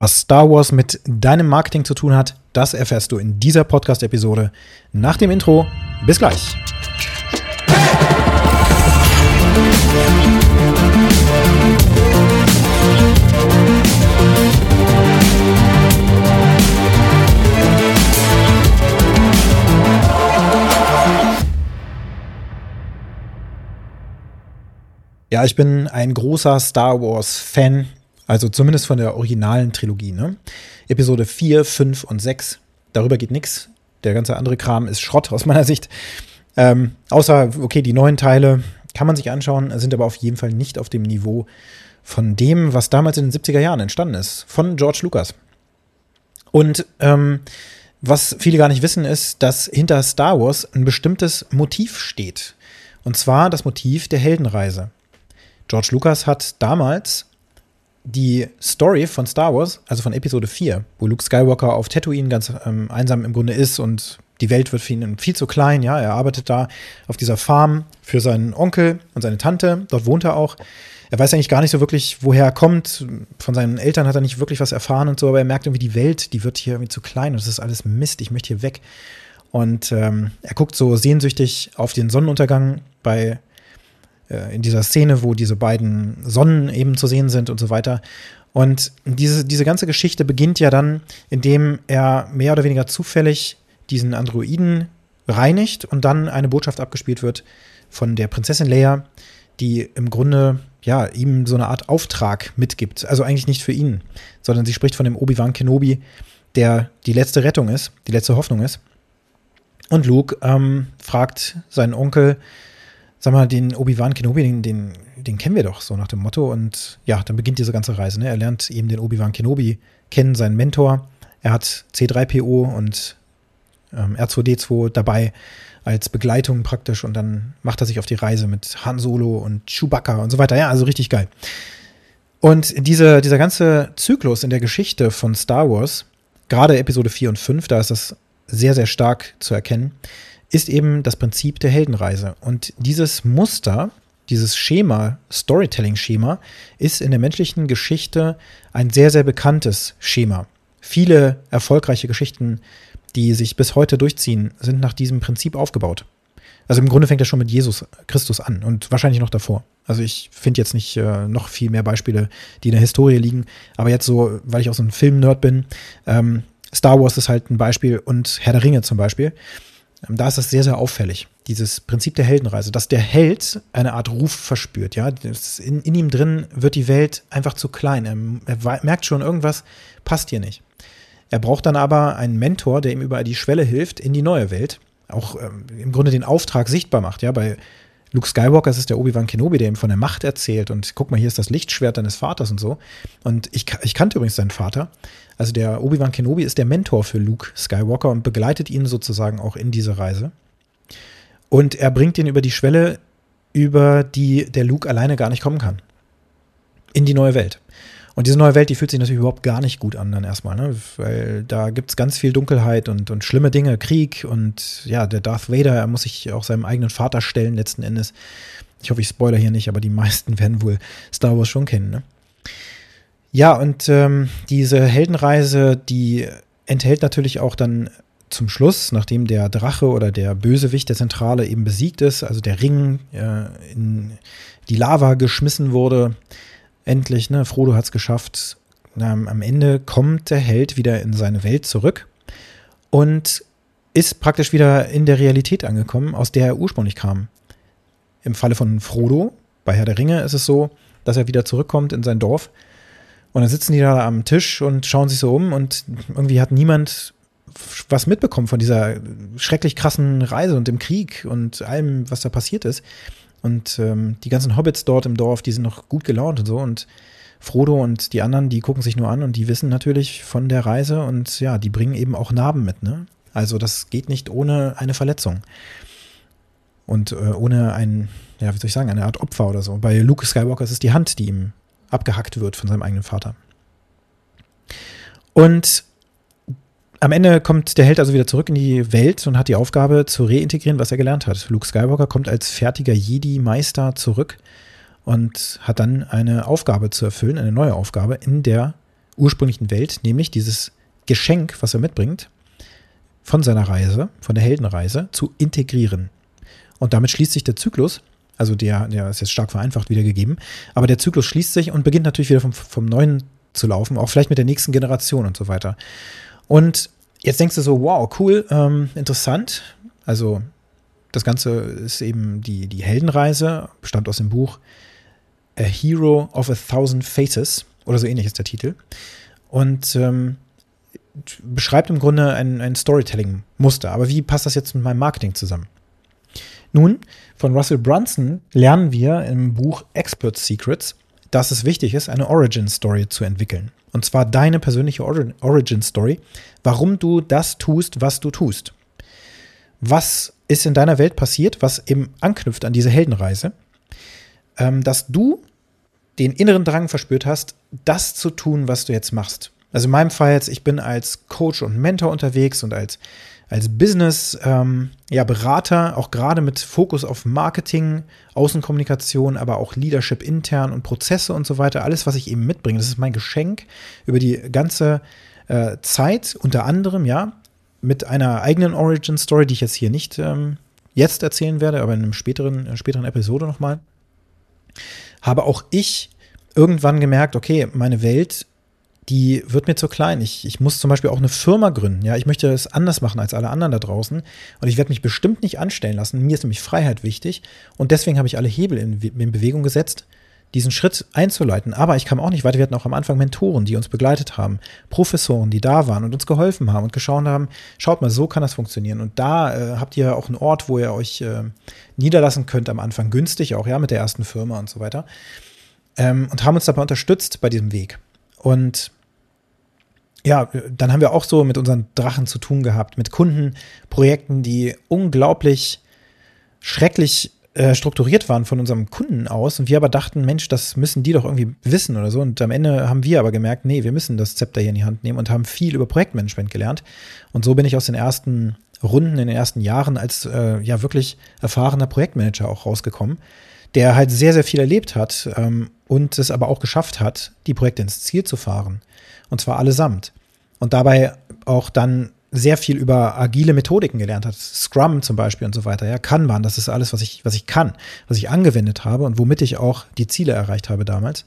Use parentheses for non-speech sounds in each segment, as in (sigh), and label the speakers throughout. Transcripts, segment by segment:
Speaker 1: Was Star Wars mit deinem Marketing zu tun hat, das erfährst du in dieser Podcast-Episode. Nach dem Intro, bis gleich. Ja, ich bin ein großer Star Wars-Fan also zumindest von der originalen Trilogie. Ne? Episode 4, 5 und 6. Darüber geht nichts. Der ganze andere Kram ist Schrott aus meiner Sicht. Ähm, außer, okay, die neuen Teile kann man sich anschauen, sind aber auf jeden Fall nicht auf dem Niveau von dem, was damals in den 70er Jahren entstanden ist. Von George Lucas. Und ähm, was viele gar nicht wissen, ist, dass hinter Star Wars ein bestimmtes Motiv steht. Und zwar das Motiv der Heldenreise. George Lucas hat damals die Story von Star Wars, also von Episode 4, wo Luke Skywalker auf Tatooine ganz ähm, einsam im Grunde ist und die Welt wird für ihn viel zu klein, ja, er arbeitet da auf dieser Farm für seinen Onkel und seine Tante, dort wohnt er auch. Er weiß eigentlich gar nicht so wirklich, woher er kommt. Von seinen Eltern hat er nicht wirklich was erfahren und so, aber er merkt irgendwie, die Welt, die wird hier irgendwie zu klein und das ist alles Mist, ich möchte hier weg. Und ähm, er guckt so sehnsüchtig auf den Sonnenuntergang bei äh, in dieser Szene, wo diese beiden Sonnen eben zu sehen sind und so weiter. Und diese, diese ganze Geschichte beginnt ja dann, indem er mehr oder weniger zufällig diesen Androiden reinigt und dann eine Botschaft abgespielt wird von der Prinzessin Leia, die im Grunde ja ihm so eine Art Auftrag mitgibt. Also eigentlich nicht für ihn, sondern sie spricht von dem Obi-Wan Kenobi, der die letzte Rettung ist, die letzte Hoffnung ist. Und Luke ähm, fragt seinen Onkel, sag mal, den Obi-Wan Kenobi, den, den, den, kennen wir doch so nach dem Motto. Und ja, dann beginnt diese ganze Reise. Ne? Er lernt eben den Obi-Wan Kenobi kennen, seinen Mentor. Er hat C3PO und ähm, R2D2 dabei als Begleitung praktisch und dann macht er sich auf die Reise mit Han Solo und Chewbacca und so weiter. Ja, also richtig geil. Und diese, dieser ganze Zyklus in der Geschichte von Star Wars, gerade Episode 4 und 5, da ist das sehr, sehr stark zu erkennen, ist eben das Prinzip der Heldenreise. Und dieses Muster, dieses Schema, Storytelling-Schema, ist in der menschlichen Geschichte ein sehr, sehr bekanntes Schema. Viele erfolgreiche Geschichten, die sich bis heute durchziehen, sind nach diesem Prinzip aufgebaut. Also im Grunde fängt das schon mit Jesus Christus an und wahrscheinlich noch davor. Also ich finde jetzt nicht äh, noch viel mehr Beispiele, die in der Historie liegen. Aber jetzt so, weil ich auch so ein Film-Nerd bin, ähm, Star Wars ist halt ein Beispiel und Herr der Ringe zum Beispiel. Ähm, da ist das sehr, sehr auffällig. Dieses Prinzip der Heldenreise, dass der Held eine Art Ruf verspürt, ja. In, in, ihm drin wird die Welt einfach zu klein. Er, er merkt schon, irgendwas passt hier nicht. Er braucht dann aber einen Mentor, der ihm über die Schwelle hilft in die neue Welt. Auch ähm, im Grunde den Auftrag sichtbar macht, ja. Bei Luke Skywalker ist es der Obi-Wan Kenobi, der ihm von der Macht erzählt und guck mal, hier ist das Lichtschwert deines Vaters und so. Und ich, ich kannte übrigens seinen Vater. Also der Obi-Wan Kenobi ist der Mentor für Luke Skywalker und begleitet ihn sozusagen auch in diese Reise. Und er bringt ihn über die Schwelle, über die der Luke alleine gar nicht kommen kann. In die neue Welt. Und diese neue Welt, die fühlt sich natürlich überhaupt gar nicht gut an dann erstmal, ne? Weil da gibt es ganz viel Dunkelheit und, und schlimme Dinge, Krieg und ja, der Darth Vader, er muss sich auch seinem eigenen Vater stellen letzten Endes. Ich hoffe, ich spoiler hier nicht, aber die (laughs) meisten werden wohl Star Wars schon kennen, ne? Ja, und ähm, diese Heldenreise, die enthält natürlich auch dann zum Schluss, nachdem der Drache oder der Bösewicht der Zentrale eben besiegt ist, also der Ring äh, in die Lava geschmissen wurde, endlich, ne, Frodo hat es geschafft. Am Ende kommt der Held wieder in seine Welt zurück und ist praktisch wieder in der Realität angekommen, aus der er ursprünglich kam. Im Falle von Frodo, bei Herr der Ringe, ist es so, dass er wieder zurückkommt in sein Dorf und dann sitzen die da am Tisch und schauen sich so um und irgendwie hat niemand was mitbekommen von dieser schrecklich krassen Reise und dem Krieg und allem, was da passiert ist. Und ähm, die ganzen Hobbits dort im Dorf, die sind noch gut gelaunt und so. Und Frodo und die anderen, die gucken sich nur an und die wissen natürlich von der Reise und ja, die bringen eben auch Narben mit, ne? Also das geht nicht ohne eine Verletzung. Und äh, ohne ein, ja, wie soll ich sagen, eine Art Opfer oder so. Bei Luke Skywalker ist es die Hand, die ihm abgehackt wird von seinem eigenen Vater. Und am Ende kommt der Held also wieder zurück in die Welt und hat die Aufgabe zu reintegrieren, was er gelernt hat. Luke Skywalker kommt als fertiger Jedi-Meister zurück und hat dann eine Aufgabe zu erfüllen, eine neue Aufgabe in der ursprünglichen Welt, nämlich dieses Geschenk, was er mitbringt, von seiner Reise, von der Heldenreise, zu integrieren. Und damit schließt sich der Zyklus, also der, der ist jetzt stark vereinfacht wiedergegeben, aber der Zyklus schließt sich und beginnt natürlich wieder vom, vom Neuen zu laufen, auch vielleicht mit der nächsten Generation und so weiter. Und jetzt denkst du so, wow, cool, ähm, interessant. Also das Ganze ist eben die, die Heldenreise, bestand aus dem Buch A Hero of a Thousand Faces oder so ähnlich ist der Titel. Und ähm, beschreibt im Grunde ein, ein Storytelling-Muster. Aber wie passt das jetzt mit meinem Marketing zusammen? Nun, von Russell Brunson lernen wir im Buch Expert Secrets, dass es wichtig ist, eine Origin Story zu entwickeln. Und zwar deine persönliche Origin Story, warum du das tust, was du tust. Was ist in deiner Welt passiert, was eben anknüpft an diese Heldenreise, ähm, dass du den inneren Drang verspürt hast, das zu tun, was du jetzt machst. Also in meinem Fall jetzt, ich bin als Coach und Mentor unterwegs und als, als Business, ähm, ja, Berater, auch gerade mit Fokus auf Marketing, Außenkommunikation, aber auch Leadership intern und Prozesse und so weiter. Alles, was ich eben mitbringe, das ist mein Geschenk über die ganze äh, Zeit, unter anderem, ja, mit einer eigenen Origin Story, die ich jetzt hier nicht ähm, jetzt erzählen werde, aber in einem späteren, in einer späteren Episode nochmal, habe auch ich irgendwann gemerkt, okay, meine Welt die wird mir zu klein. Ich, ich muss zum Beispiel auch eine Firma gründen. Ja, ich möchte es anders machen als alle anderen da draußen. Und ich werde mich bestimmt nicht anstellen lassen. Mir ist nämlich Freiheit wichtig. Und deswegen habe ich alle Hebel in, in Bewegung gesetzt, diesen Schritt einzuleiten. Aber ich kam auch nicht weiter. Wir hatten auch am Anfang Mentoren, die uns begleitet haben, Professoren, die da waren und uns geholfen haben und geschaut haben, schaut mal, so kann das funktionieren. Und da äh, habt ihr auch einen Ort, wo ihr euch äh, niederlassen könnt am Anfang, günstig auch, ja, mit der ersten Firma und so weiter. Ähm, und haben uns dabei unterstützt bei diesem Weg. Und ja, dann haben wir auch so mit unseren Drachen zu tun gehabt, mit Kundenprojekten, die unglaublich schrecklich äh, strukturiert waren von unserem Kunden aus und wir aber dachten, Mensch, das müssen die doch irgendwie wissen oder so. Und am Ende haben wir aber gemerkt, nee, wir müssen das Zepter hier in die Hand nehmen und haben viel über Projektmanagement gelernt. Und so bin ich aus den ersten Runden in den ersten Jahren als äh, ja wirklich erfahrener Projektmanager auch rausgekommen, der halt sehr, sehr viel erlebt hat ähm, und es aber auch geschafft hat, die Projekte ins Ziel zu fahren. Und zwar allesamt. Und dabei auch dann sehr viel über agile Methodiken gelernt hat. Scrum zum Beispiel und so weiter. Ja, Kanban, das ist alles, was ich, was ich kann, was ich angewendet habe und womit ich auch die Ziele erreicht habe damals.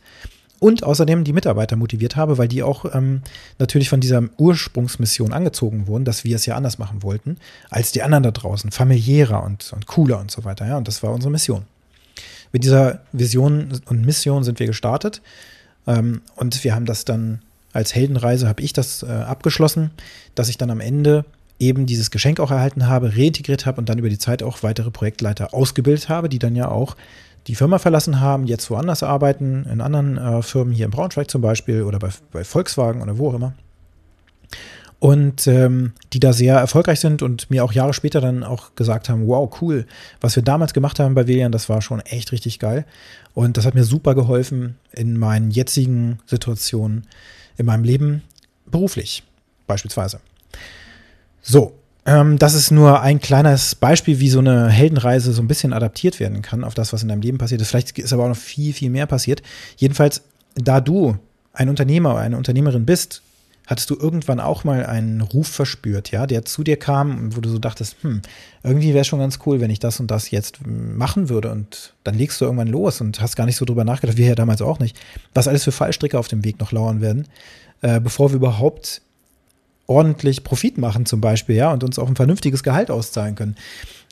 Speaker 1: Und außerdem die Mitarbeiter motiviert habe, weil die auch ähm, natürlich von dieser Ursprungsmission angezogen wurden, dass wir es ja anders machen wollten, als die anderen da draußen, familiärer und, und cooler und so weiter. Ja, und das war unsere Mission. Mit dieser Vision und Mission sind wir gestartet ähm, und wir haben das dann als Heldenreise habe ich das äh, abgeschlossen, dass ich dann am Ende eben dieses Geschenk auch erhalten habe, reintegriert habe und dann über die Zeit auch weitere Projektleiter ausgebildet habe, die dann ja auch die Firma verlassen haben, jetzt woanders arbeiten, in anderen äh, Firmen, hier in Braunschweig zum Beispiel oder bei, bei Volkswagen oder wo auch immer. Und ähm, die da sehr erfolgreich sind und mir auch Jahre später dann auch gesagt haben, wow, cool, was wir damals gemacht haben bei Velian, das war schon echt richtig geil. Und das hat mir super geholfen in meinen jetzigen Situationen in meinem Leben beruflich beispielsweise. So, ähm, das ist nur ein kleines Beispiel, wie so eine Heldenreise so ein bisschen adaptiert werden kann auf das, was in deinem Leben passiert ist. Vielleicht ist aber auch noch viel, viel mehr passiert. Jedenfalls, da du ein Unternehmer oder eine Unternehmerin bist, hattest du irgendwann auch mal einen Ruf verspürt, ja, der zu dir kam, wo du so dachtest, hm, irgendwie wäre schon ganz cool, wenn ich das und das jetzt machen würde. Und dann legst du irgendwann los und hast gar nicht so drüber nachgedacht, wir ja damals auch nicht, was alles für Fallstricke auf dem Weg noch lauern werden, äh, bevor wir überhaupt ordentlich Profit machen zum Beispiel, ja, und uns auch ein vernünftiges Gehalt auszahlen können.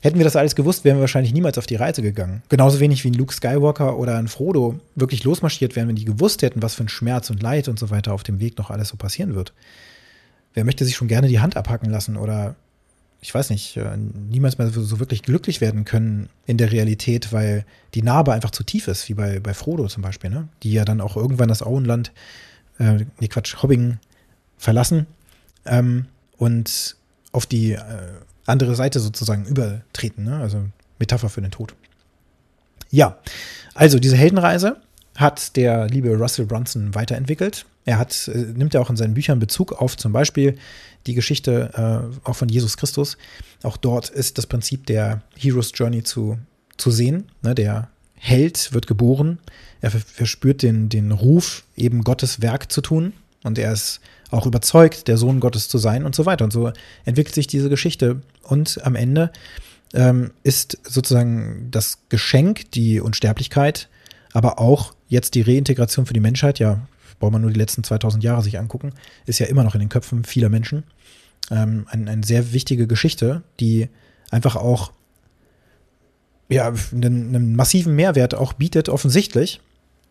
Speaker 1: Hätten wir das alles gewusst, wären wir wahrscheinlich niemals auf die Reise gegangen. Genauso wenig wie ein Luke Skywalker oder ein Frodo wirklich losmarschiert wären, wenn die gewusst hätten, was für ein Schmerz und Leid und so weiter auf dem Weg noch alles so passieren wird. Wer möchte sich schon gerne die Hand abhacken lassen oder ich weiß nicht, äh, niemals mehr so wirklich glücklich werden können in der Realität, weil die Narbe einfach zu tief ist, wie bei, bei Frodo zum Beispiel, ne? Die ja dann auch irgendwann das Auenland, äh, nee, Quatsch, Hobbing verlassen ähm, und auf die äh, andere Seite sozusagen übertreten, ne? also Metapher für den Tod. Ja, also diese Heldenreise hat der liebe Russell Brunson weiterentwickelt. Er hat, äh, nimmt ja auch in seinen Büchern Bezug auf zum Beispiel die Geschichte äh, auch von Jesus Christus. Auch dort ist das Prinzip der Hero's Journey zu, zu sehen. Ne? Der Held wird geboren, er verspürt den, den Ruf, eben Gottes Werk zu tun, und er ist auch überzeugt, der Sohn Gottes zu sein und so weiter. Und so entwickelt sich diese Geschichte. Und am Ende ähm, ist sozusagen das Geschenk, die Unsterblichkeit, aber auch jetzt die Reintegration für die Menschheit, ja, braucht man nur die letzten 2000 Jahre sich angucken, ist ja immer noch in den Köpfen vieler Menschen. Ähm, eine, eine sehr wichtige Geschichte, die einfach auch ja, einen, einen massiven Mehrwert auch bietet, offensichtlich,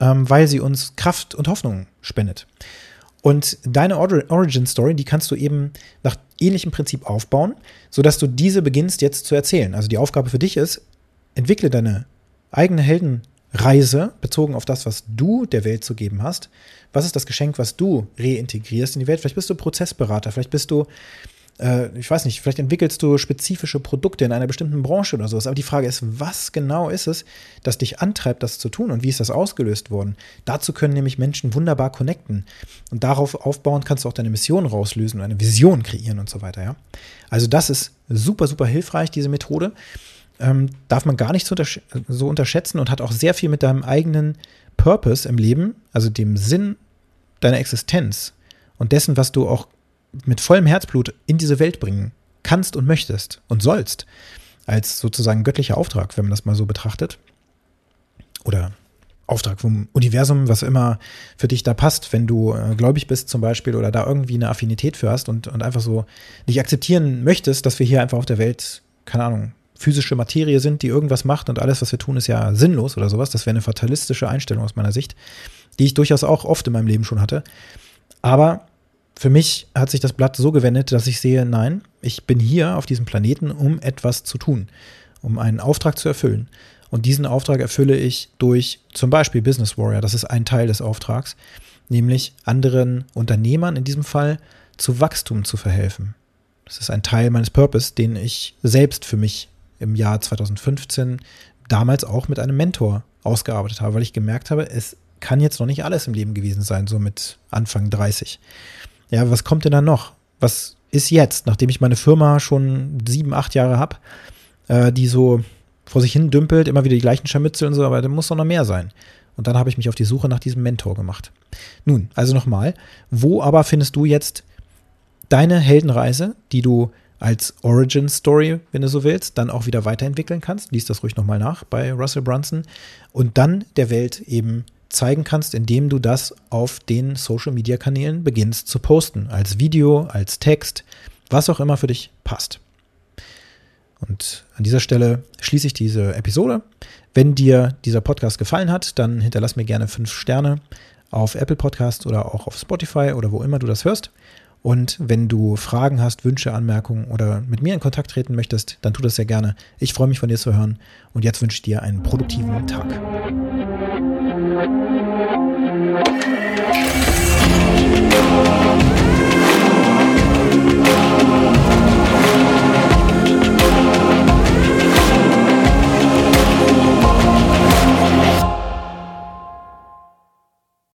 Speaker 1: ähm, weil sie uns Kraft und Hoffnung spendet. Und deine Origin Story, die kannst du eben nach ähnlichem Prinzip aufbauen, sodass du diese beginnst jetzt zu erzählen. Also die Aufgabe für dich ist, entwickle deine eigene Heldenreise bezogen auf das, was du der Welt zu geben hast. Was ist das Geschenk, was du reintegrierst in die Welt? Vielleicht bist du Prozessberater, vielleicht bist du äh, ich weiß nicht, vielleicht entwickelst du spezifische Produkte in einer bestimmten Branche oder sowas. Aber die Frage ist, was genau ist es, das dich antreibt, das zu tun und wie ist das ausgelöst worden? Dazu können nämlich Menschen wunderbar connecten. Und darauf aufbauend kannst du auch deine Mission rauslösen und eine Vision kreieren und so weiter, ja. Also das ist super, super hilfreich, diese Methode. Ähm, darf man gar nicht so, untersch so unterschätzen und hat auch sehr viel mit deinem eigenen Purpose im Leben, also dem Sinn deiner Existenz und dessen, was du auch mit vollem Herzblut in diese Welt bringen kannst und möchtest und sollst, als sozusagen göttlicher Auftrag, wenn man das mal so betrachtet. Oder Auftrag vom Universum, was immer für dich da passt, wenn du äh, gläubig bist zum Beispiel oder da irgendwie eine Affinität für hast und, und einfach so nicht akzeptieren möchtest, dass wir hier einfach auf der Welt, keine Ahnung, physische Materie sind, die irgendwas macht und alles, was wir tun, ist ja sinnlos oder sowas. Das wäre eine fatalistische Einstellung aus meiner Sicht, die ich durchaus auch oft in meinem Leben schon hatte. Aber für mich hat sich das Blatt so gewendet, dass ich sehe, nein, ich bin hier auf diesem Planeten, um etwas zu tun, um einen Auftrag zu erfüllen. Und diesen Auftrag erfülle ich durch zum Beispiel Business Warrior. Das ist ein Teil des Auftrags, nämlich anderen Unternehmern in diesem Fall zu Wachstum zu verhelfen. Das ist ein Teil meines Purpose, den ich selbst für mich im Jahr 2015 damals auch mit einem Mentor ausgearbeitet habe, weil ich gemerkt habe, es kann jetzt noch nicht alles im Leben gewesen sein, so mit Anfang 30 ja, was kommt denn da noch? Was ist jetzt, nachdem ich meine Firma schon sieben, acht Jahre habe, äh, die so vor sich hin dümpelt, immer wieder die gleichen Scharmützel und so, aber da muss doch noch mehr sein. Und dann habe ich mich auf die Suche nach diesem Mentor gemacht. Nun, also nochmal, wo aber findest du jetzt deine Heldenreise, die du als Origin Story, wenn du so willst, dann auch wieder weiterentwickeln kannst? Lies das ruhig nochmal nach bei Russell Brunson. Und dann der Welt eben zeigen kannst, indem du das auf den Social-Media-Kanälen beginnst zu posten. Als Video, als Text, was auch immer für dich passt. Und an dieser Stelle schließe ich diese Episode. Wenn dir dieser Podcast gefallen hat, dann hinterlass mir gerne fünf Sterne auf Apple Podcast oder auch auf Spotify oder wo immer du das hörst. Und wenn du Fragen hast, Wünsche, Anmerkungen oder mit mir in Kontakt treten möchtest, dann tu das sehr gerne. Ich freue mich von dir zu hören. Und jetzt wünsche ich dir einen produktiven Tag. thank you.